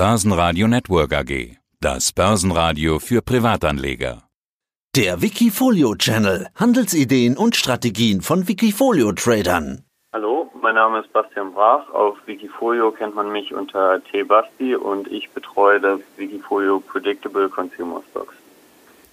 Börsenradio Network AG. Das Börsenradio für Privatanleger. Der Wikifolio Channel. Handelsideen und Strategien von Wikifolio Tradern. Hallo, mein Name ist Bastian Brach. Auf Wikifolio kennt man mich unter T-Basti und ich betreue das Wikifolio Predictable Consumer Stocks.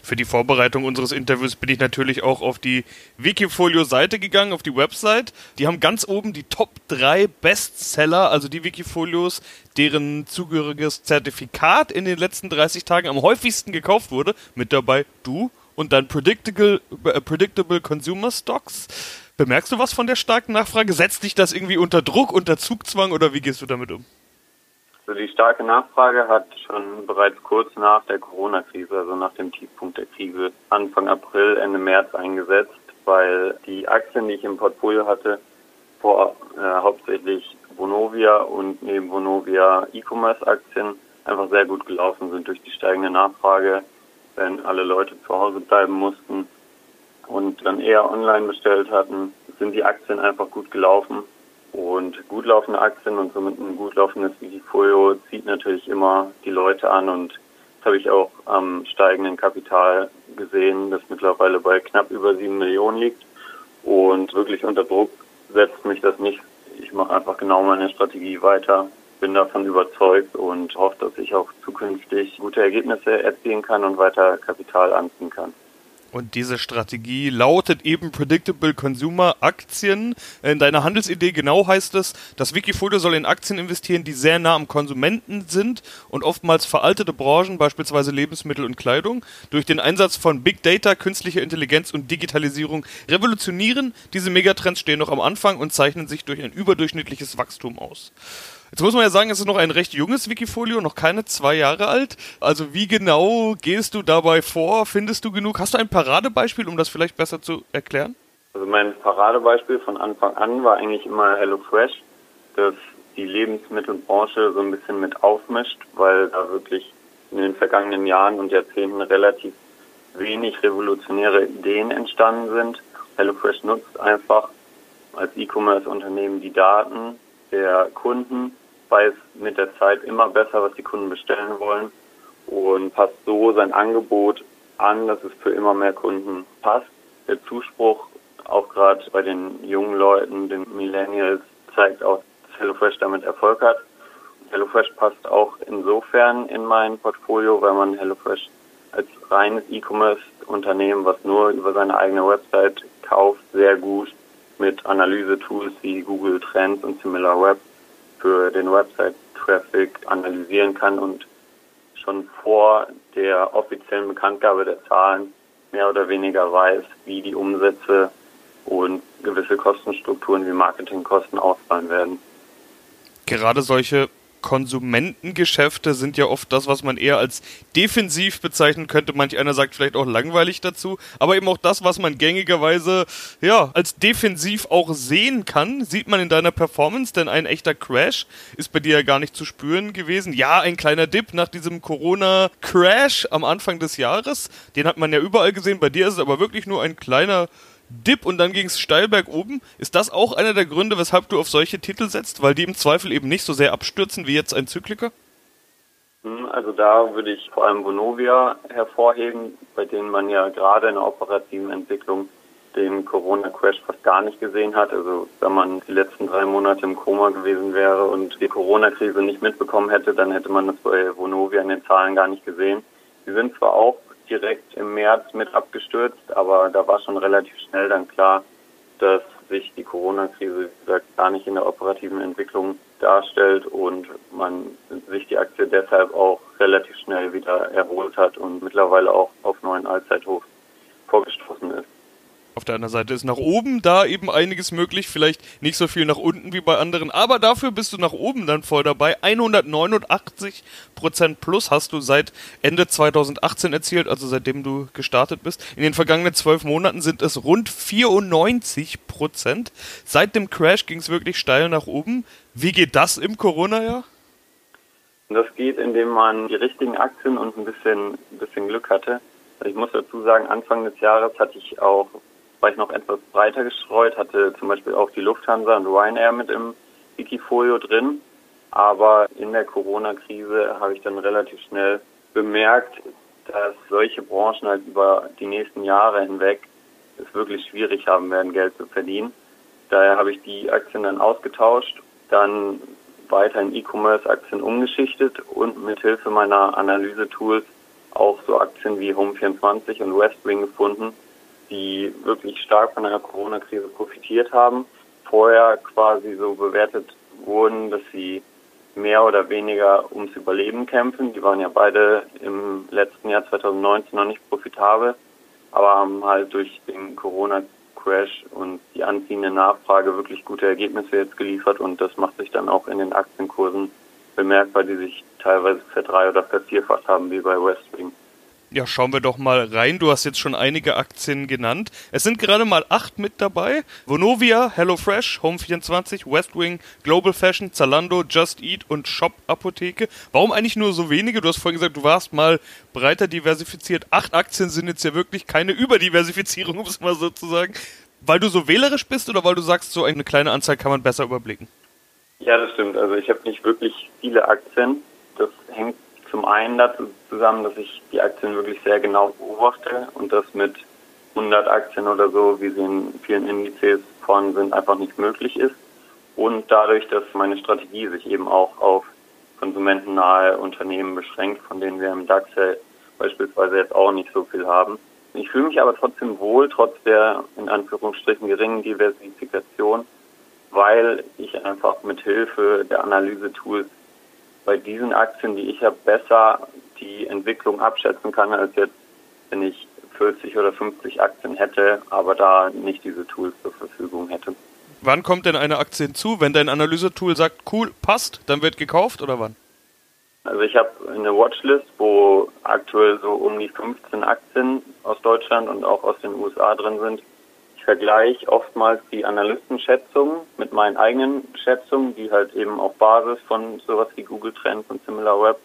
Für die Vorbereitung unseres Interviews bin ich natürlich auch auf die Wikifolio-Seite gegangen, auf die Website. Die haben ganz oben die Top 3 Bestseller, also die Wikifolios, deren zugehöriges Zertifikat in den letzten 30 Tagen am häufigsten gekauft wurde. Mit dabei du und dann Predictable, äh, Predictable Consumer Stocks. Bemerkst du was von der starken Nachfrage? Setzt dich das irgendwie unter Druck, unter Zugzwang oder wie gehst du damit um? Also die starke Nachfrage hat schon bereits kurz nach der Corona-Krise, also nach dem Tiefpunkt der Krise, Anfang April, Ende März eingesetzt, weil die Aktien, die ich im Portfolio hatte, vor äh, hauptsächlich Vonovia und neben Vonovia E-Commerce-Aktien einfach sehr gut gelaufen sind durch die steigende Nachfrage, wenn alle Leute zu Hause bleiben mussten und dann eher online bestellt hatten, sind die Aktien einfach gut gelaufen und gut laufende Aktien und somit ein gut laufendes Wikifolio zieht natürlich immer die Leute an und das habe ich auch am steigenden Kapital gesehen, das mittlerweile bei knapp über sieben Millionen liegt. Und wirklich unter Druck setzt mich das nicht. Ich mache einfach genau meine Strategie weiter, bin davon überzeugt und hoffe, dass ich auch zukünftig gute Ergebnisse erzielen kann und weiter Kapital anziehen kann. Und diese Strategie lautet eben Predictable Consumer Aktien. In deiner Handelsidee genau heißt es, das Wikifolio soll in Aktien investieren, die sehr nah am Konsumenten sind und oftmals veraltete Branchen, beispielsweise Lebensmittel und Kleidung, durch den Einsatz von Big Data, künstlicher Intelligenz und Digitalisierung revolutionieren. Diese Megatrends stehen noch am Anfang und zeichnen sich durch ein überdurchschnittliches Wachstum aus. Jetzt muss man ja sagen, es ist noch ein recht junges Wikifolio, noch keine zwei Jahre alt. Also wie genau gehst du dabei vor? Findest du genug? Hast du ein Paradebeispiel, um das vielleicht besser zu erklären? Also mein Paradebeispiel von Anfang an war eigentlich immer HelloFresh, das die Lebensmittelbranche so ein bisschen mit aufmischt, weil da wirklich in den vergangenen Jahren und Jahrzehnten relativ wenig revolutionäre Ideen entstanden sind. HelloFresh nutzt einfach als E-Commerce-Unternehmen die Daten der Kunden, weiß mit der Zeit immer besser, was die Kunden bestellen wollen und passt so sein Angebot an, dass es für immer mehr Kunden passt. Der Zuspruch auch gerade bei den jungen Leuten, den Millennials, zeigt auch, dass HelloFresh damit Erfolg hat. HelloFresh passt auch insofern in mein Portfolio, weil man HelloFresh als reines E-Commerce-Unternehmen, was nur über seine eigene Website kauft, sehr gut mit Analyse-Tools wie Google Trends und SimilarWeb für den Website-Traffic analysieren kann und schon vor der offiziellen Bekanntgabe der Zahlen mehr oder weniger weiß, wie die Umsätze und gewisse Kostenstrukturen wie Marketingkosten ausfallen werden. Gerade solche Konsumentengeschäfte sind ja oft das, was man eher als defensiv bezeichnen könnte. Manch einer sagt vielleicht auch langweilig dazu, aber eben auch das, was man gängigerweise ja als defensiv auch sehen kann, sieht man in deiner Performance, denn ein echter Crash ist bei dir ja gar nicht zu spüren gewesen. Ja, ein kleiner Dip nach diesem Corona-Crash am Anfang des Jahres, den hat man ja überall gesehen. Bei dir ist es aber wirklich nur ein kleiner Dip und dann ging es steil bergoben. Ist das auch einer der Gründe, weshalb du auf solche Titel setzt, weil die im Zweifel eben nicht so sehr abstürzen wie jetzt ein Zykliker? Hm, also da würde ich vor allem Vonovia hervorheben, bei denen man ja gerade in der operativen Entwicklung den Corona-Crash fast gar nicht gesehen hat. Also wenn man die letzten drei Monate im Koma gewesen wäre und die Corona-Krise nicht mitbekommen hätte, dann hätte man das bei Vonovia in den Zahlen gar nicht gesehen. Sie sind zwar auch direkt im März mit abgestürzt, aber da war schon relativ schnell dann klar, dass sich die Corona-Krise, wie gesagt, gar nicht in der operativen Entwicklung darstellt und man sich die Aktie deshalb auch relativ schnell wieder erholt hat und mittlerweile auch auf neuen Allzeithoch vorgestoßen ist. Anderen Seite ist nach oben da eben einiges möglich, vielleicht nicht so viel nach unten wie bei anderen, aber dafür bist du nach oben dann voll dabei. 189 Prozent plus hast du seit Ende 2018 erzielt, also seitdem du gestartet bist. In den vergangenen zwölf Monaten sind es rund 94 Prozent. Seit dem Crash ging es wirklich steil nach oben. Wie geht das im Corona-Jahr? Das geht, indem man die richtigen Aktien und ein bisschen, ein bisschen Glück hatte. Ich muss dazu sagen, Anfang des Jahres hatte ich auch war ich noch etwas breiter gestreut, hatte zum Beispiel auch die Lufthansa und Ryanair mit im Wikifolio drin. Aber in der Corona-Krise habe ich dann relativ schnell bemerkt, dass solche Branchen halt über die nächsten Jahre hinweg es wirklich schwierig haben werden, Geld zu verdienen. Daher habe ich die Aktien dann ausgetauscht, dann weiter in E-Commerce-Aktien umgeschichtet und mit Hilfe meiner Analyse-Tools auch so Aktien wie Home24 und Westwing gefunden, die wirklich stark von der Corona-Krise profitiert haben. Vorher quasi so bewertet wurden, dass sie mehr oder weniger ums Überleben kämpfen. Die waren ja beide im letzten Jahr 2019 noch nicht profitabel, aber haben halt durch den Corona-Crash und die anziehende Nachfrage wirklich gute Ergebnisse jetzt geliefert und das macht sich dann auch in den Aktienkursen bemerkbar, die sich teilweise verdrei- oder vervierfacht haben, wie bei Westwing. Ja, schauen wir doch mal rein. Du hast jetzt schon einige Aktien genannt. Es sind gerade mal acht mit dabei. Vonovia, HelloFresh, Home24, Westwing, Global Fashion, Zalando, Just Eat und Shop Apotheke. Warum eigentlich nur so wenige? Du hast vorhin gesagt, du warst mal breiter diversifiziert. Acht Aktien sind jetzt ja wirklich keine Überdiversifizierung, um es mal so zu sagen. Weil du so wählerisch bist oder weil du sagst, so eine kleine Anzahl kann man besser überblicken? Ja, das stimmt. Also ich habe nicht wirklich viele Aktien. Das hängt zum einen dazu zusammen, dass ich die Aktien wirklich sehr genau beobachte und das mit 100 Aktien oder so, wie sie in vielen Indizes vorhanden sind, einfach nicht möglich ist. Und dadurch, dass meine Strategie sich eben auch auf konsumentennahe Unternehmen beschränkt, von denen wir im DAX ja beispielsweise jetzt auch nicht so viel haben. Ich fühle mich aber trotzdem wohl, trotz der in Anführungsstrichen geringen Diversifikation, weil ich einfach mit Hilfe der Analyse-Tools bei diesen Aktien, die ich habe, besser die Entwicklung abschätzen kann, als jetzt, wenn ich 40 oder 50 Aktien hätte, aber da nicht diese Tools zur Verfügung hätte. Wann kommt denn eine Aktie hinzu? Wenn dein Analysetool sagt, cool, passt, dann wird gekauft oder wann? Also ich habe eine Watchlist, wo aktuell so um die 15 Aktien aus Deutschland und auch aus den USA drin sind, vergleiche oftmals die Analystenschätzungen mit meinen eigenen Schätzungen, die halt eben auf Basis von sowas wie Google Trends und SimilarWeb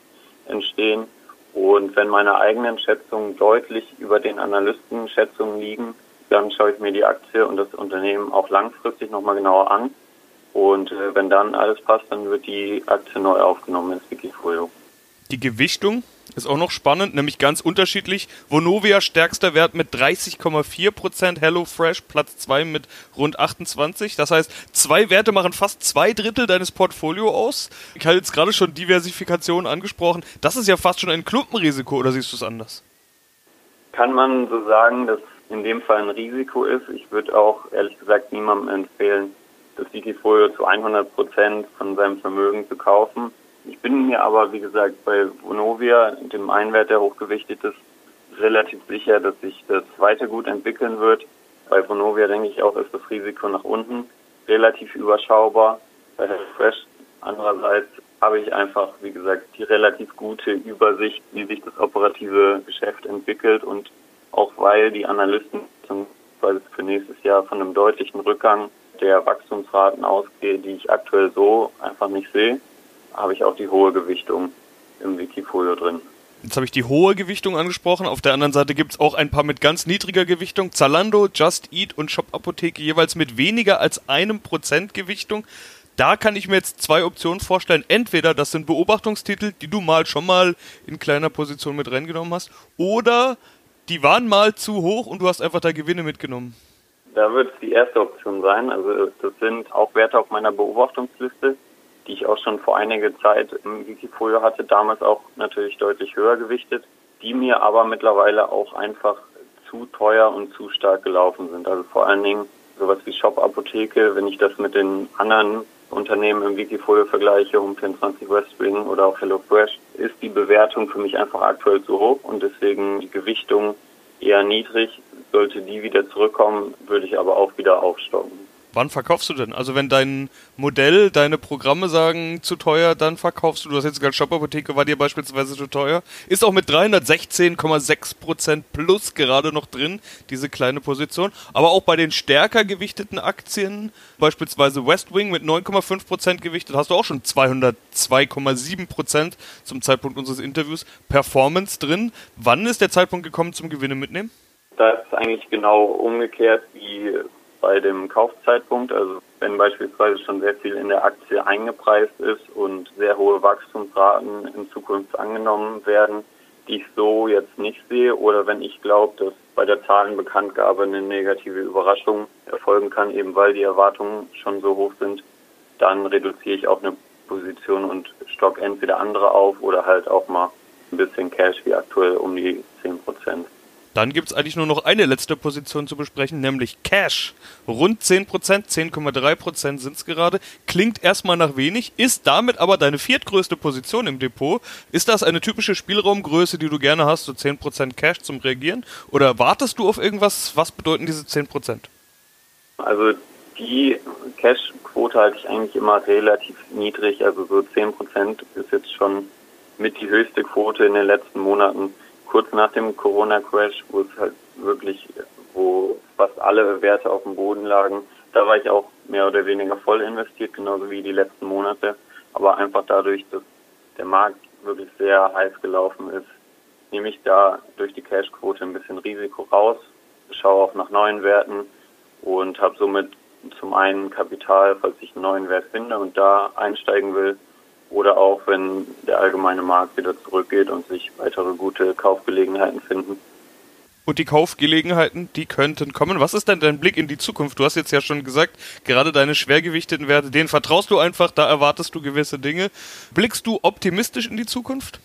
entstehen. Und wenn meine eigenen Schätzungen deutlich über den Analystenschätzungen liegen, dann schaue ich mir die Aktie und das Unternehmen auch langfristig nochmal genauer an. Und äh, wenn dann alles passt, dann wird die Aktie neu aufgenommen ins Wikifolio. Die Gewichtung ist auch noch spannend, nämlich ganz unterschiedlich. Vonovia stärkster Wert mit 30,4%, HelloFresh Platz 2 mit rund 28. Das heißt, zwei Werte machen fast zwei Drittel deines Portfolio aus. Ich habe jetzt gerade schon Diversifikation angesprochen. Das ist ja fast schon ein Klumpenrisiko, oder siehst du es anders? Kann man so sagen, dass in dem Fall ein Risiko ist. Ich würde auch ehrlich gesagt niemandem empfehlen, das Wikifolio zu 100% von seinem Vermögen zu kaufen ich bin mir aber, wie gesagt, bei Vonovia, dem Einwert, der hochgewichtet ist, relativ sicher, dass sich das weiter gut entwickeln wird. Bei Vonovia denke ich auch, ist das Risiko nach unten relativ überschaubar. Bei HelloFresh andererseits habe ich einfach, wie gesagt, die relativ gute Übersicht, wie sich das operative Geschäft entwickelt und auch weil die Analysten zum Beispiel für nächstes Jahr von einem deutlichen Rückgang der Wachstumsraten ausgehen, die ich aktuell so einfach nicht sehe habe ich auch die hohe Gewichtung im Wikifolio drin. Jetzt habe ich die hohe Gewichtung angesprochen. Auf der anderen Seite gibt es auch ein paar mit ganz niedriger Gewichtung. Zalando, Just Eat und Shop Apotheke jeweils mit weniger als einem Prozent Gewichtung. Da kann ich mir jetzt zwei Optionen vorstellen. Entweder das sind Beobachtungstitel, die du mal schon mal in kleiner Position mit reingenommen hast, oder die waren mal zu hoch und du hast einfach da Gewinne mitgenommen. Da wird es die erste Option sein. Also das sind auch Werte auf meiner Beobachtungsliste die ich auch schon vor einiger Zeit im Wikifolio hatte, damals auch natürlich deutlich höher gewichtet, die mir aber mittlerweile auch einfach zu teuer und zu stark gelaufen sind. Also vor allen Dingen sowas wie Shop Apotheke, wenn ich das mit den anderen Unternehmen im Wikifolio vergleiche, Home24 Westwing oder auch HelloFresh, ist die Bewertung für mich einfach aktuell zu hoch und deswegen die Gewichtung eher niedrig. Sollte die wieder zurückkommen, würde ich aber auch wieder aufstocken. Wann verkaufst du denn? Also wenn dein Modell, deine Programme sagen zu teuer, dann verkaufst du. Du hast jetzt gesagt, Shop-Apotheke war dir beispielsweise zu teuer. Ist auch mit 316,6% plus gerade noch drin, diese kleine Position. Aber auch bei den stärker gewichteten Aktien, beispielsweise Westwing mit 9,5% gewichtet, hast du auch schon 202,7% zum Zeitpunkt unseres Interviews Performance drin. Wann ist der Zeitpunkt gekommen zum Gewinne mitnehmen? Da ist eigentlich genau umgekehrt wie bei dem Kaufzeitpunkt. Also wenn beispielsweise schon sehr viel in der Aktie eingepreist ist und sehr hohe Wachstumsraten in Zukunft angenommen werden, die ich so jetzt nicht sehe oder wenn ich glaube, dass bei der Zahlenbekanntgabe eine negative Überraschung erfolgen kann, eben weil die Erwartungen schon so hoch sind, dann reduziere ich auch eine Position und stock entweder andere auf oder halt auch mal ein bisschen Cash wie aktuell um die 10 Prozent. Dann gibt es eigentlich nur noch eine letzte Position zu besprechen, nämlich Cash. Rund 10%, 10,3% sind es gerade. Klingt erstmal nach wenig, ist damit aber deine viertgrößte Position im Depot. Ist das eine typische Spielraumgröße, die du gerne hast, so 10% Cash zum Reagieren? Oder wartest du auf irgendwas? Was bedeuten diese 10%? Also die Cash-Quote halte ich eigentlich immer relativ niedrig. Also so 10% ist jetzt schon mit die höchste Quote in den letzten Monaten kurz nach dem Corona-Crash, wo es halt wirklich, wo fast alle Werte auf dem Boden lagen, da war ich auch mehr oder weniger voll investiert, genauso wie die letzten Monate. Aber einfach dadurch, dass der Markt wirklich sehr heiß gelaufen ist, nehme ich da durch die Cash-Quote ein bisschen Risiko raus, schaue auch nach neuen Werten und habe somit zum einen Kapital, falls ich einen neuen Wert finde und da einsteigen will, oder auch wenn der allgemeine Markt wieder zurückgeht und sich weitere gute Kaufgelegenheiten finden. Und die Kaufgelegenheiten, die könnten kommen. Was ist denn dein Blick in die Zukunft? Du hast jetzt ja schon gesagt, gerade deine schwergewichteten Werte, denen vertraust du einfach, da erwartest du gewisse Dinge. Blickst du optimistisch in die Zukunft?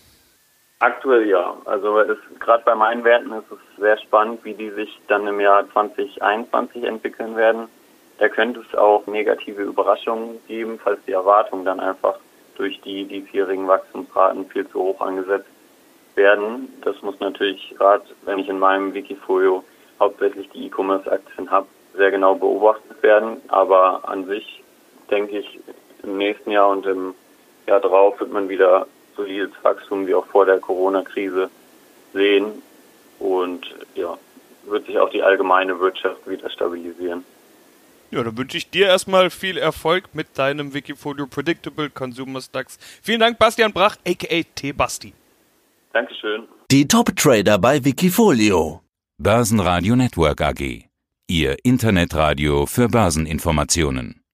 Aktuell ja. Also gerade bei meinen Werten ist es sehr spannend, wie die sich dann im Jahr 2021 entwickeln werden. Da könnte es auch negative Überraschungen geben, falls die Erwartungen dann einfach durch die diesjährigen Wachstumsraten viel zu hoch angesetzt werden. Das muss natürlich gerade, wenn ich in meinem Wikifolio hauptsächlich die E-Commerce-Aktien habe, sehr genau beobachtet werden. Aber an sich denke ich, im nächsten Jahr und im Jahr drauf wird man wieder solides Wachstum wie auch vor der Corona-Krise sehen und ja, wird sich auch die allgemeine Wirtschaft wieder stabilisieren. Ja, dann wünsche ich dir erstmal viel Erfolg mit deinem Wikifolio Predictable Consumer Stocks. Vielen Dank, Bastian Brach, aka T-Basti. Dankeschön. Die Top-Trader bei Wikifolio. Börsenradio Network AG. Ihr Internetradio für Börseninformationen.